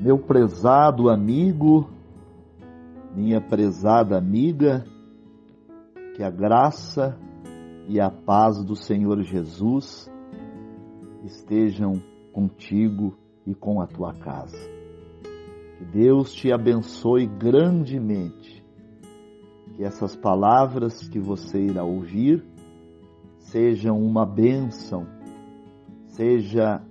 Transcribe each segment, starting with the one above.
Meu prezado amigo, minha prezada amiga, que a graça e a paz do Senhor Jesus estejam contigo e com a tua casa. Que Deus te abençoe grandemente. Que essas palavras que você irá ouvir sejam uma bênção, seja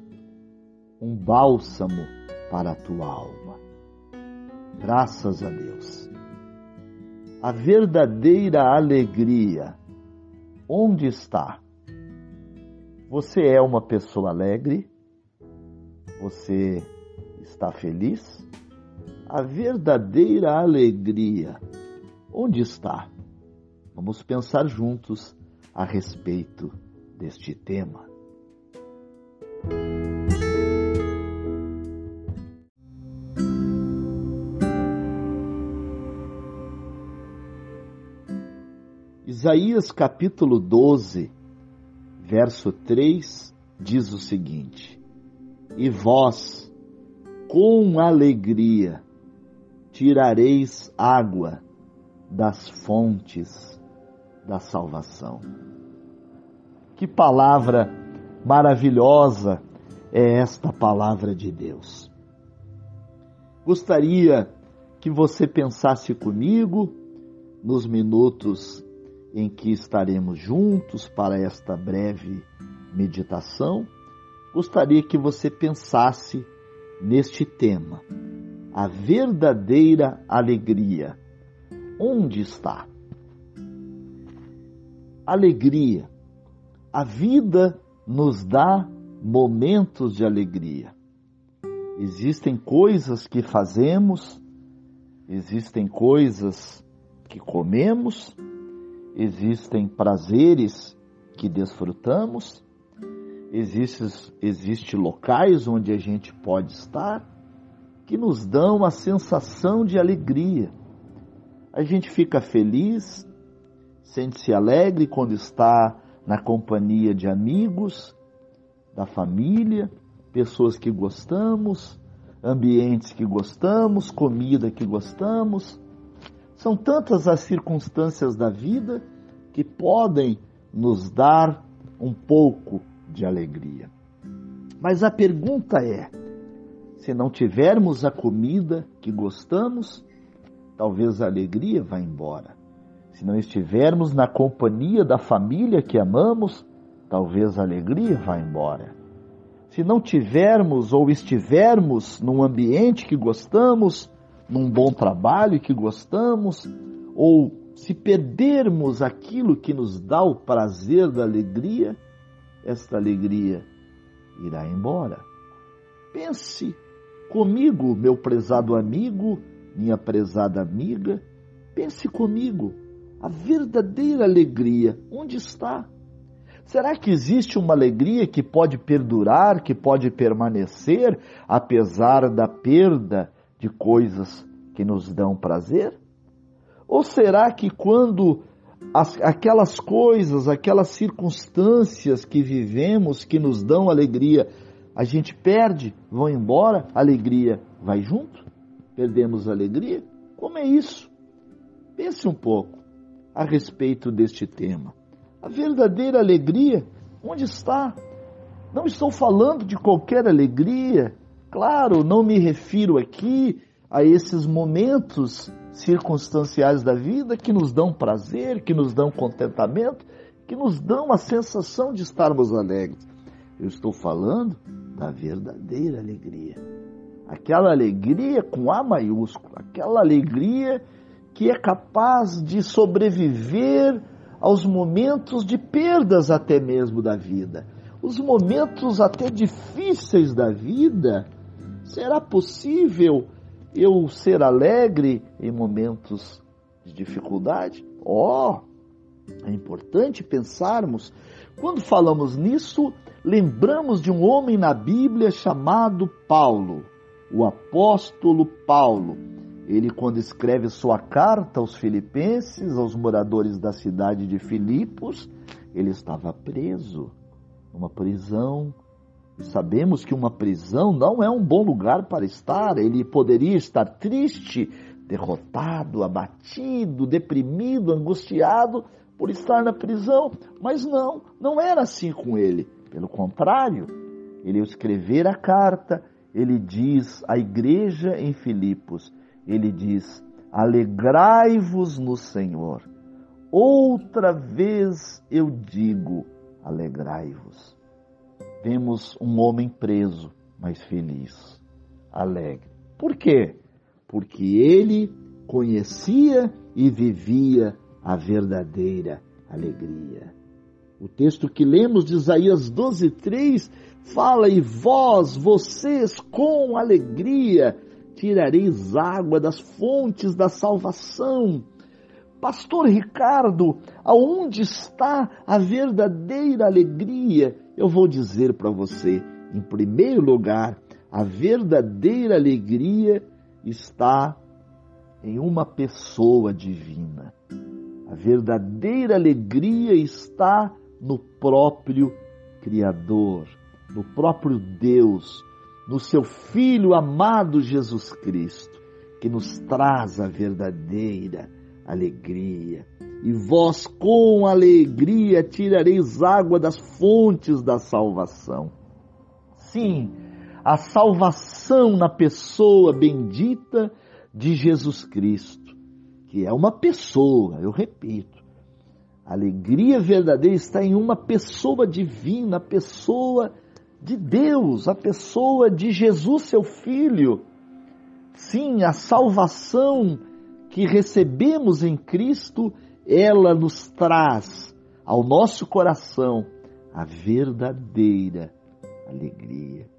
um bálsamo para a tua alma. Graças a Deus. A verdadeira alegria, onde está? Você é uma pessoa alegre? Você está feliz? A verdadeira alegria, onde está? Vamos pensar juntos a respeito deste tema. Isaías capítulo 12, verso 3 diz o seguinte: E vós, com alegria, tirareis água das fontes da salvação. Que palavra maravilhosa é esta palavra de Deus. Gostaria que você pensasse comigo nos minutos em que estaremos juntos para esta breve meditação, gostaria que você pensasse neste tema, a verdadeira alegria. Onde está? Alegria. A vida nos dá momentos de alegria. Existem coisas que fazemos, existem coisas que comemos, existem prazeres que desfrutamos, existem existe locais onde a gente pode estar que nos dão a sensação de alegria. A gente fica feliz, sente-se alegre quando está na companhia de amigos, da família, pessoas que gostamos, ambientes que gostamos, comida que gostamos. São tantas as circunstâncias da vida que podem nos dar um pouco de alegria. Mas a pergunta é: se não tivermos a comida que gostamos, talvez a alegria vá embora. Se não estivermos na companhia da família que amamos, talvez a alegria vá embora. Se não tivermos ou estivermos num ambiente que gostamos, num bom trabalho que gostamos, ou se perdermos aquilo que nos dá o prazer da alegria, esta alegria irá embora. Pense comigo, meu prezado amigo, minha prezada amiga, pense comigo. A verdadeira alegria, onde está? Será que existe uma alegria que pode perdurar, que pode permanecer, apesar da perda de coisas que nos dão prazer? Ou será que quando as, aquelas coisas, aquelas circunstâncias que vivemos, que nos dão alegria, a gente perde, vão embora, a alegria vai junto? Perdemos a alegria? Como é isso? Pense um pouco a respeito deste tema. A verdadeira alegria, onde está? Não estou falando de qualquer alegria. Claro, não me refiro aqui a esses momentos circunstanciais da vida que nos dão prazer, que nos dão contentamento, que nos dão a sensação de estarmos alegres. Eu estou falando da verdadeira alegria. Aquela alegria com A maiúsculo, aquela alegria que é capaz de sobreviver aos momentos de perdas até mesmo da vida. Os momentos até difíceis da vida, será possível eu ser alegre em momentos de dificuldade? Ó, oh, é importante pensarmos. Quando falamos nisso, lembramos de um homem na Bíblia chamado Paulo, o apóstolo Paulo. Ele, quando escreve sua carta aos filipenses, aos moradores da cidade de Filipos, ele estava preso numa prisão Sabemos que uma prisão não é um bom lugar para estar. Ele poderia estar triste, derrotado, abatido, deprimido, angustiado por estar na prisão, mas não, não era assim com ele. Pelo contrário, ele escrever a carta, ele diz à igreja em Filipos, ele diz: Alegrai-vos no Senhor. Outra vez eu digo: alegrai-vos. Vemos um homem preso, mas feliz, alegre. Por quê? Porque ele conhecia e vivia a verdadeira alegria. O texto que lemos de Isaías 12:3 fala: "E vós, vocês com alegria, tirareis água das fontes da salvação." Pastor Ricardo, aonde está a verdadeira alegria? Eu vou dizer para você, em primeiro lugar, a verdadeira alegria está em uma pessoa divina. A verdadeira alegria está no próprio Criador, no próprio Deus, no seu Filho amado Jesus Cristo, que nos traz a verdadeira alegria. E vós com alegria tirareis água das fontes da salvação. Sim, a salvação na pessoa bendita de Jesus Cristo, que é uma pessoa, eu repito. A alegria verdadeira está em uma pessoa divina, a pessoa de Deus, a pessoa de Jesus, seu Filho. Sim, a salvação que recebemos em Cristo, ela nos traz ao nosso coração a verdadeira alegria.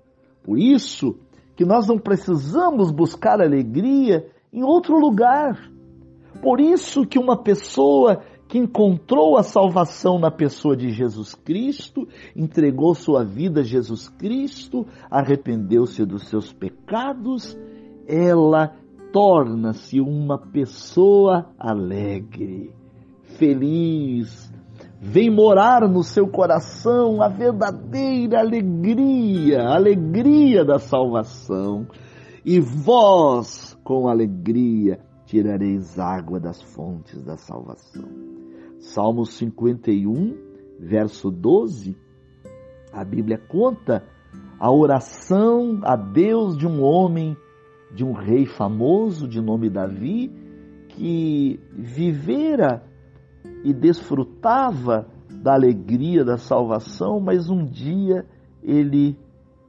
Por isso que nós não precisamos buscar alegria em outro lugar. Por isso que uma pessoa que encontrou a salvação na pessoa de Jesus Cristo, entregou sua vida a Jesus Cristo, arrependeu-se dos seus pecados, ela torna-se uma pessoa alegre, feliz. Vem morar no seu coração a verdadeira alegria, a alegria da salvação. E vós, com alegria, tirareis água das fontes da salvação. Salmo 51, verso 12, a Bíblia conta a oração a Deus de um homem de um rei famoso de nome Davi, que vivera e desfrutava da alegria da salvação, mas um dia ele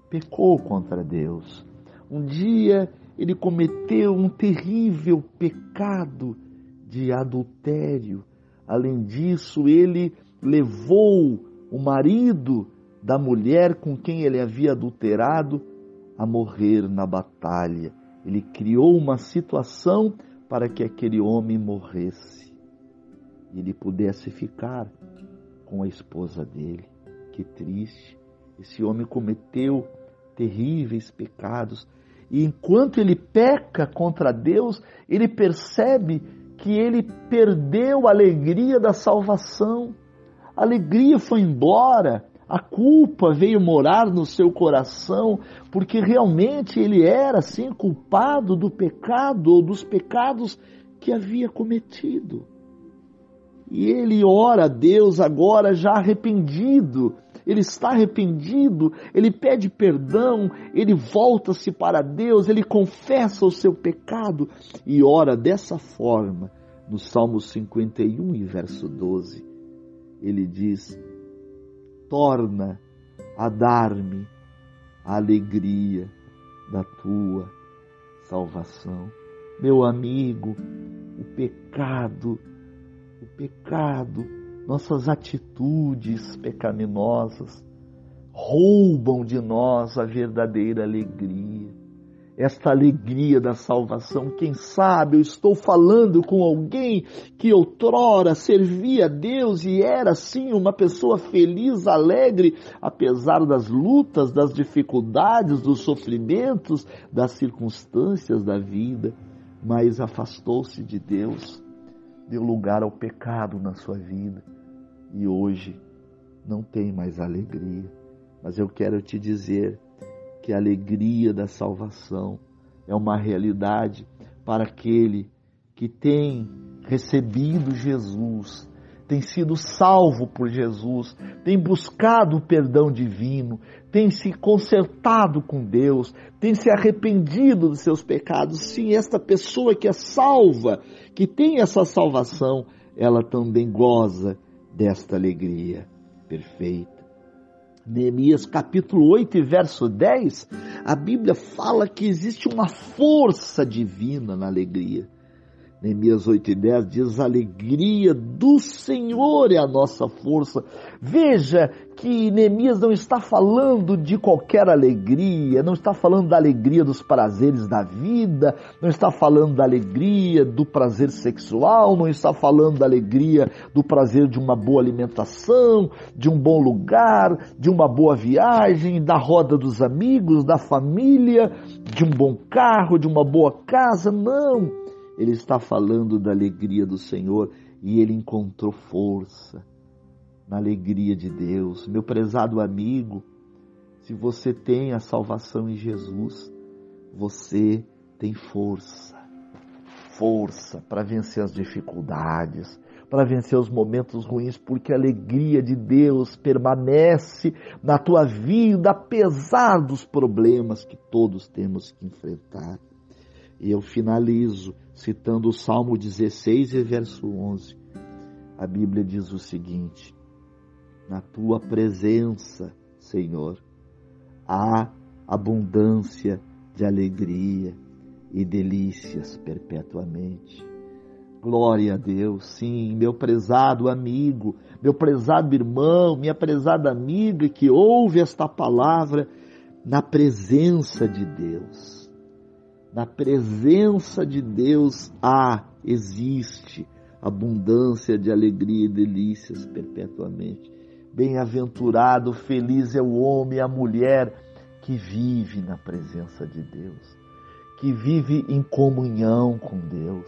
pecou contra Deus. Um dia ele cometeu um terrível pecado de adultério. Além disso, ele levou o marido da mulher com quem ele havia adulterado a morrer na batalha. Ele criou uma situação para que aquele homem morresse e ele pudesse ficar com a esposa dele. Que triste. Esse homem cometeu terríveis pecados. E enquanto ele peca contra Deus, ele percebe que ele perdeu a alegria da salvação. A alegria foi embora, a culpa veio morar no seu coração, porque realmente ele era assim culpado do pecado ou dos pecados que havia cometido. E ele ora a Deus agora já arrependido, ele está arrependido, ele pede perdão, ele volta-se para Deus, ele confessa o seu pecado e ora dessa forma. No Salmo 51, verso 12, ele diz: torna a dar-me a alegria da tua salvação. Meu amigo, o pecado, o pecado, nossas atitudes pecaminosas roubam de nós a verdadeira alegria esta alegria da salvação. Quem sabe eu estou falando com alguém que outrora servia a Deus e era sim uma pessoa feliz, alegre, apesar das lutas, das dificuldades, dos sofrimentos, das circunstâncias da vida, mas afastou-se de Deus, deu lugar ao pecado na sua vida e hoje não tem mais alegria. Mas eu quero te dizer que a alegria da salvação é uma realidade para aquele que tem recebido Jesus, tem sido salvo por Jesus, tem buscado o perdão divino, tem se consertado com Deus, tem se arrependido dos seus pecados. Sim, esta pessoa que é salva, que tem essa salvação, ela também goza desta alegria perfeita. Neemias capítulo 8 e verso 10, a Bíblia fala que existe uma força divina na alegria. Neemias 8 e 10 diz: a alegria do Senhor é a nossa força. Veja que Neemias não está falando de qualquer alegria, não está falando da alegria dos prazeres da vida, não está falando da alegria do prazer sexual, não está falando da alegria do prazer de uma boa alimentação, de um bom lugar, de uma boa viagem, da roda dos amigos, da família, de um bom carro, de uma boa casa. Não ele está falando da alegria do Senhor e ele encontrou força na alegria de Deus. Meu prezado amigo, se você tem a salvação em Jesus, você tem força. Força para vencer as dificuldades, para vencer os momentos ruins, porque a alegria de Deus permanece na tua vida, apesar dos problemas que todos temos que enfrentar. E eu finalizo citando o Salmo 16 e verso 11. A Bíblia diz o seguinte: Na tua presença, Senhor, há abundância de alegria e delícias perpetuamente. Glória a Deus, sim, meu prezado amigo, meu prezado irmão, minha prezada amiga que ouve esta palavra, na presença de Deus na presença de Deus há, existe abundância de alegria e delícias perpetuamente. Bem-aventurado, feliz é o homem e a mulher que vive na presença de Deus, que vive em comunhão com Deus,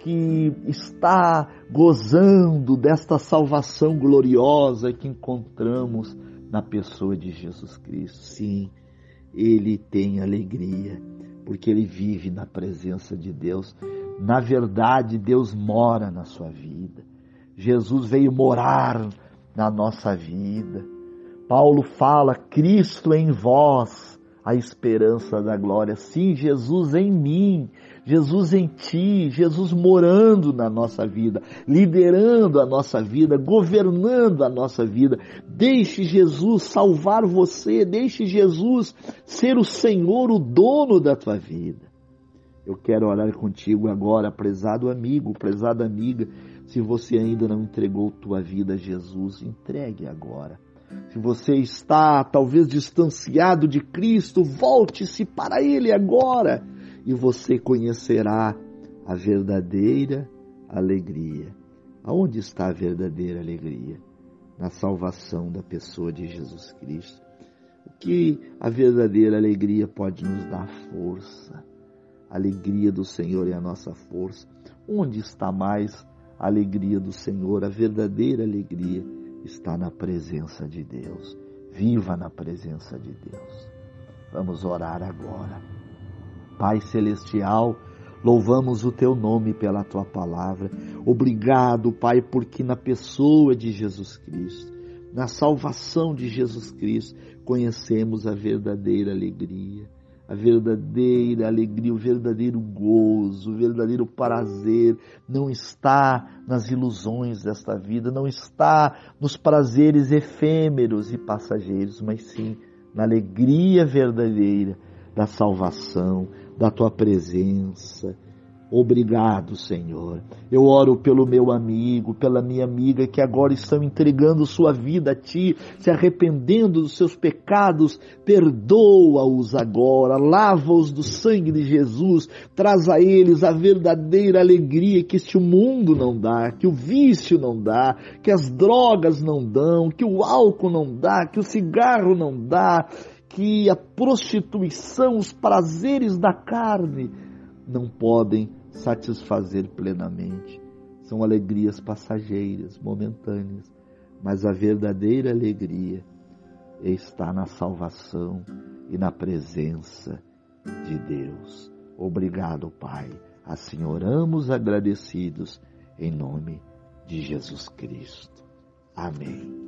que está gozando desta salvação gloriosa que encontramos na pessoa de Jesus Cristo. Sim, ele tem alegria porque ele vive na presença de Deus. Na verdade, Deus mora na sua vida. Jesus veio morar na nossa vida. Paulo fala: Cristo em vós, a esperança da glória. Sim, Jesus em mim, Jesus em ti, Jesus morando na nossa vida, liderando a nossa vida, governando a nossa vida. Deixe Jesus salvar você, deixe Jesus ser o Senhor, o dono da tua vida. Eu quero orar contigo agora, prezado amigo, prezada amiga. Se você ainda não entregou tua vida a Jesus, entregue agora. Se você está talvez distanciado de Cristo, volte-se para Ele agora e você conhecerá a verdadeira alegria. Aonde está a verdadeira alegria? Na salvação da pessoa de Jesus Cristo. O que a verdadeira alegria pode nos dar força. A alegria do Senhor é a nossa força. Onde está mais a alegria do Senhor? A verdadeira alegria está na presença de Deus. Viva na presença de Deus. Vamos orar agora. Pai Celestial, louvamos o teu nome pela tua palavra. Obrigado, Pai, porque na pessoa de Jesus Cristo, na salvação de Jesus Cristo, conhecemos a verdadeira alegria, a verdadeira alegria, o verdadeiro gozo, o verdadeiro prazer não está nas ilusões desta vida, não está nos prazeres efêmeros e passageiros, mas sim na alegria verdadeira da salvação, da tua presença. Obrigado, Senhor. Eu oro pelo meu amigo, pela minha amiga que agora estão entregando sua vida a Ti, se arrependendo dos seus pecados. Perdoa-os agora, lava-os do sangue de Jesus, traz a eles a verdadeira alegria que este mundo não dá, que o vício não dá, que as drogas não dão, que o álcool não dá, que o cigarro não dá que a prostituição, os prazeres da carne não podem satisfazer plenamente. São alegrias passageiras, momentâneas, mas a verdadeira alegria está na salvação e na presença de Deus. Obrigado, Pai. Assim oramos agradecidos em nome de Jesus Cristo. Amém.